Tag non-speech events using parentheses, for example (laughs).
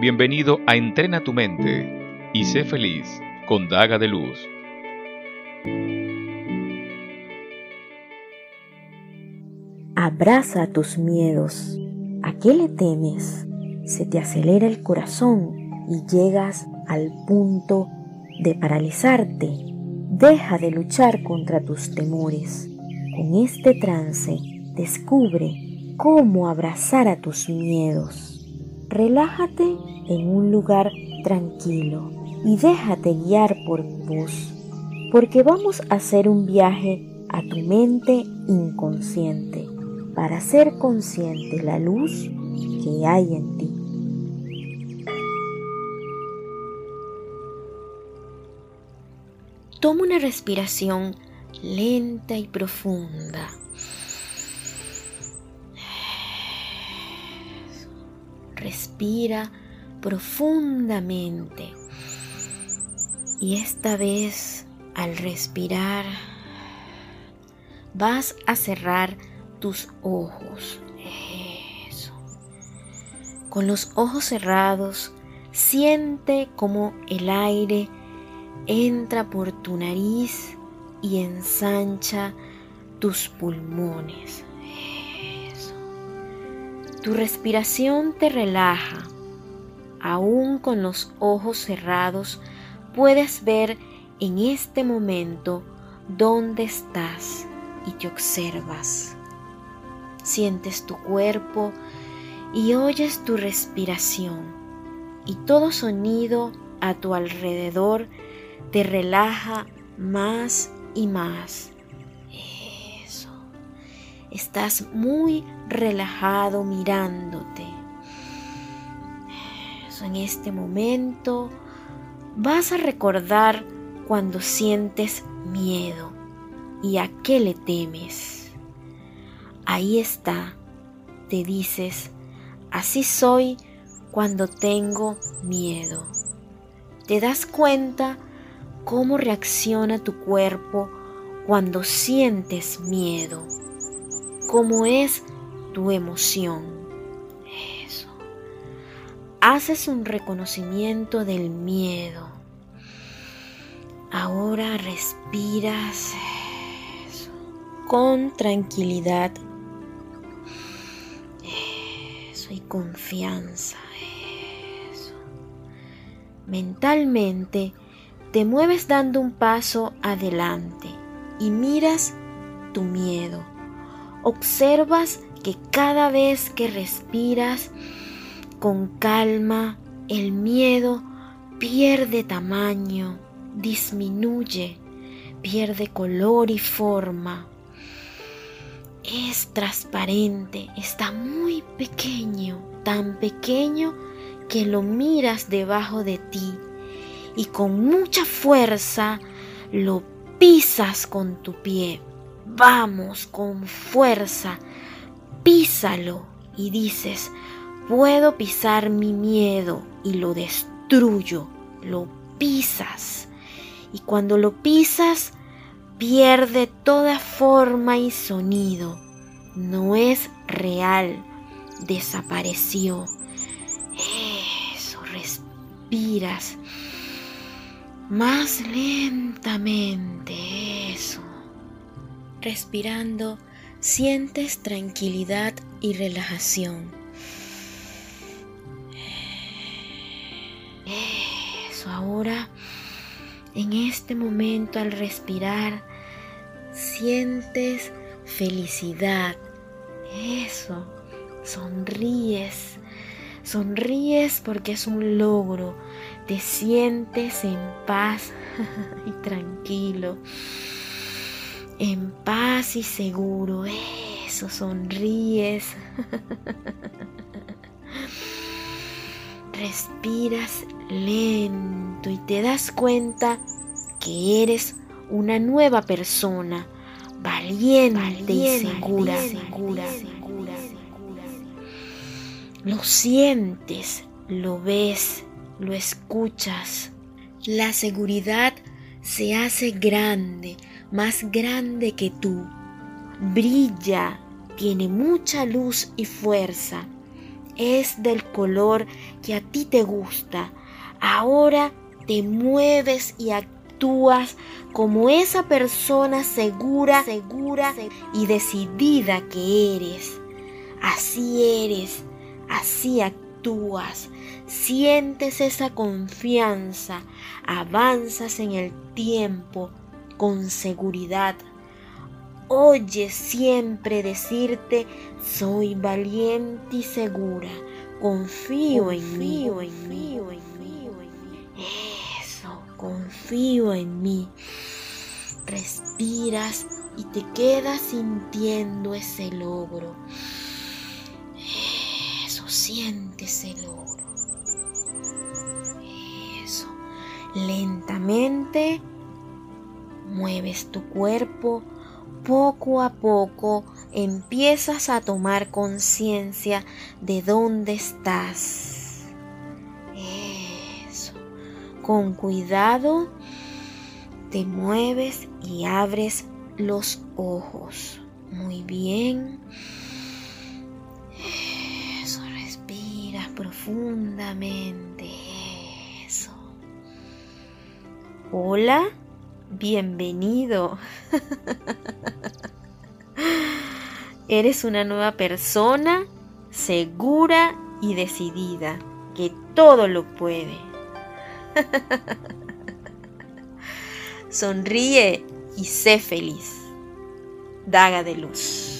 Bienvenido a Entrena tu mente y sé feliz con Daga de Luz. Abraza tus miedos. ¿A qué le temes? Se te acelera el corazón y llegas al punto de paralizarte. Deja de luchar contra tus temores. Con este trance descubre cómo abrazar a tus miedos. Relájate en un lugar tranquilo y déjate guiar por vos, porque vamos a hacer un viaje a tu mente inconsciente para ser consciente la luz que hay en ti. Toma una respiración lenta y profunda. Respira profundamente. Y esta vez, al respirar, vas a cerrar tus ojos. Eso. Con los ojos cerrados, siente como el aire entra por tu nariz y ensancha tus pulmones. Tu respiración te relaja. Aún con los ojos cerrados, puedes ver en este momento dónde estás y te observas. Sientes tu cuerpo y oyes tu respiración y todo sonido a tu alrededor te relaja más y más. Estás muy relajado mirándote. En este momento vas a recordar cuando sientes miedo y a qué le temes. Ahí está, te dices, así soy cuando tengo miedo. Te das cuenta cómo reacciona tu cuerpo cuando sientes miedo, cómo es tu emoción. Eso. Haces un reconocimiento del miedo. Ahora respiras con tranquilidad y confianza. Eso. Mentalmente te mueves dando un paso adelante y miras tu miedo. Observas que cada vez que respiras con calma, el miedo pierde tamaño, disminuye, pierde color y forma es transparente, está muy pequeño, tan pequeño que lo miras debajo de ti y con mucha fuerza lo pisas con tu pie. Vamos con fuerza, písalo y dices, puedo pisar mi miedo y lo destruyo, lo pisas. Y cuando lo pisas, pierde toda forma y sonido. No es real. Desapareció. Eso, respiras más lentamente. Respirando, sientes tranquilidad y relajación. Eso, ahora, en este momento al respirar, sientes felicidad. Eso, sonríes. Sonríes porque es un logro. Te sientes en paz (laughs) y tranquilo. En paz y seguro. Eso, sonríes. (laughs) Respiras lento y te das cuenta que eres una nueva persona, valiente, y segura. Lo sientes, lo ves, lo escuchas. La seguridad se hace grande, más grande que tú. Brilla, tiene mucha luz y fuerza. es del color que a ti te gusta. Ahora te mueves y actúas como esa persona segura, segura y decidida que eres. Así eres, así actúas, sientes esa confianza, avanzas en el tiempo con seguridad. Oyes siempre decirte, soy valiente y segura, confío, en mí, en mí, en mí, en mí. Eso, confío en mí. Respiras y te quedas sintiendo ese logro. Eso, siente ese logro. Eso, lentamente mueves tu cuerpo poco a poco empiezas a tomar conciencia de dónde estás. Eso. Con cuidado te mueves y abres los ojos. Muy bien. Profundamente. Eso. Hola, bienvenido. (laughs) Eres una nueva persona segura y decidida, que todo lo puede. (laughs) Sonríe y sé feliz. Daga de luz.